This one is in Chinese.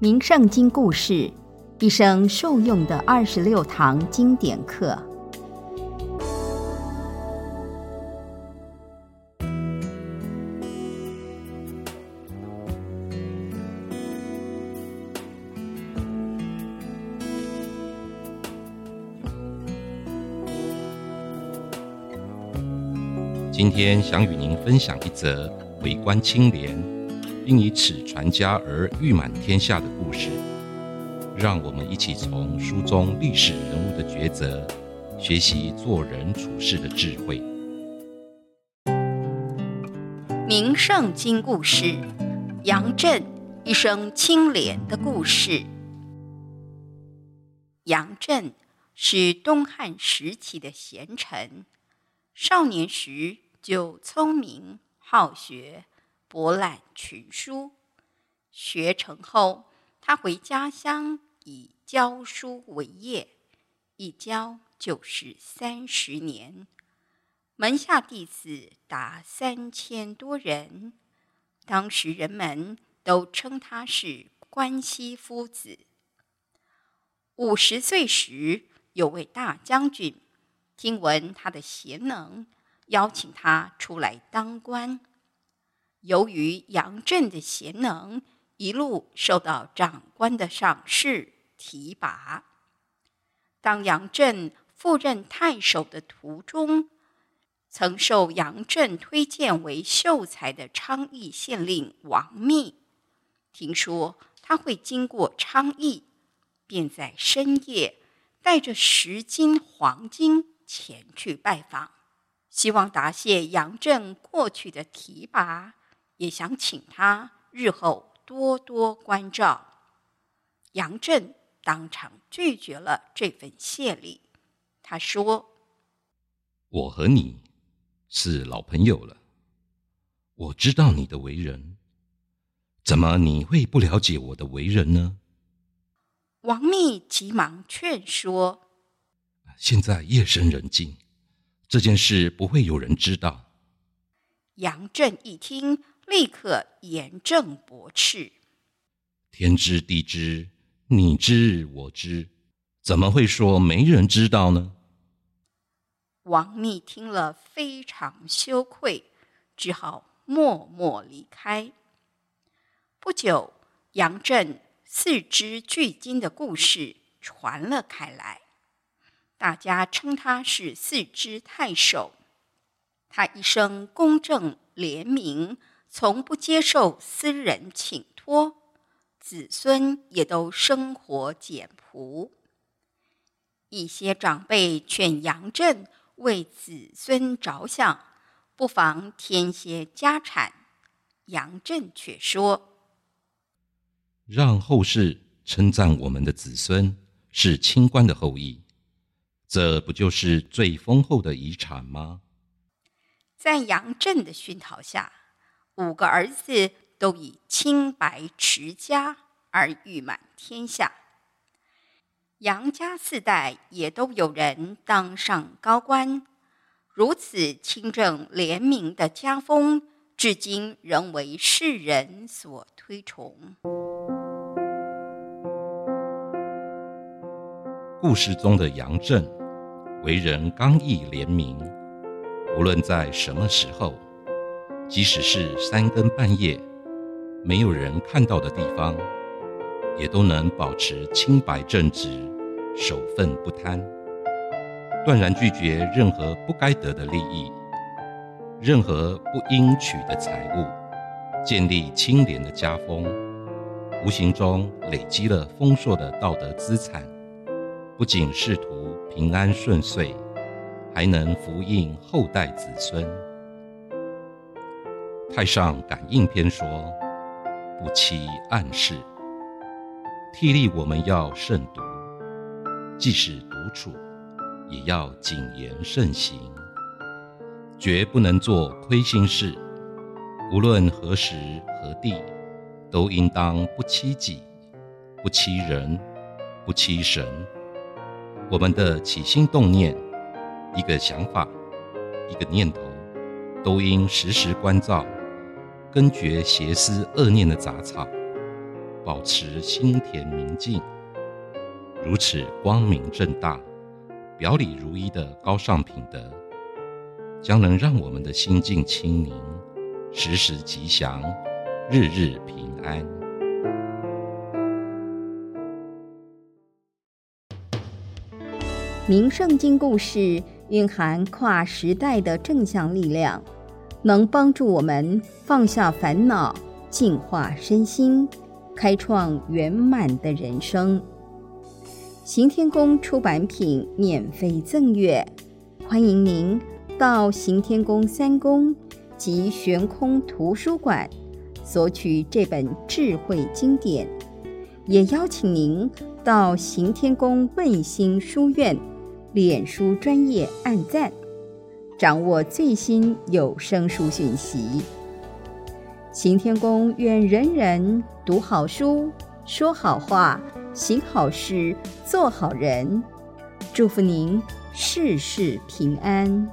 名圣经故事，一生受用的二十六堂经典课。今天想与您分享一则为官清廉，并以此传家而誉满天下的故事。让我们一起从书中历史人物的抉择，学习做人处事的智慧。名圣经故事：杨震一生清廉的故事。杨震是东汉时期的贤臣，少年时。就聪明好学，博览群书。学成后，他回家乡以教书为业，一教就是三十年，门下弟子达三千多人。当时人们都称他是关西夫子。五十岁时，有位大将军听闻他的贤能。邀请他出来当官。由于杨震的贤能，一路受到长官的赏识提拔。当杨震赴任太守的途中，曾受杨震推荐为秀才的昌邑县令王密，听说他会经过昌邑，便在深夜带着十斤黄金前去拜访。希望答谢杨震过去的提拔，也想请他日后多多关照。杨震当场拒绝了这份谢礼。他说：“我和你是老朋友了，我知道你的为人，怎么你会不了解我的为人呢？”王密急忙劝说：“现在夜深人静。”这件事不会有人知道。杨震一听，立刻严正驳斥：“天知地知，你知我知，怎么会说没人知道呢？”王密听了非常羞愧，只好默默离开。不久，杨震四肢巨鲸的故事传了开来。大家称他是四肢太守，他一生公正廉明，从不接受私人请托，子孙也都生活简朴。一些长辈劝杨震为子孙着想，不妨添些家产。杨震却说：“让后世称赞我们的子孙是清官的后裔。”这不就是最丰厚的遗产吗？在杨震的熏陶下，五个儿子都以清白持家而誉满天下。杨家四代也都有人当上高官，如此清正廉明的家风，至今仍为世人所推崇。故事中的杨震。为人刚毅廉明，无论在什么时候，即使是三更半夜，没有人看到的地方，也都能保持清白正直、守份不贪，断然拒绝任何不该得的利益，任何不应取的财物，建立清廉的家风，无形中累积了丰硕的道德资产，不仅仕途。平安顺遂，还能福荫后代子孙。太上感应篇说：“不欺暗室，替力我们要慎独，即使独处，也要谨言慎行，绝不能做亏心事。无论何时何地，都应当不欺己，不欺人，不欺神。”我们的起心动念，一个想法，一个念头，都应时时关照，根绝邪思恶念的杂草，保持心田明净。如此光明正大、表里如一的高尚品德，将能让我们的心境清宁，时时吉祥，日日平安。名圣经故事蕴含跨时代的正向力量，能帮助我们放下烦恼，净化身心，开创圆满的人生。行天宫出版品免费赠阅，欢迎您到行天宫三宫及悬空图书馆索取这本智慧经典，也邀请您到行天宫问心书院脸书专业按赞，掌握最新有声书讯息。行天宫愿人人读好书，说好话。行好事，做好人，祝福您事事平安。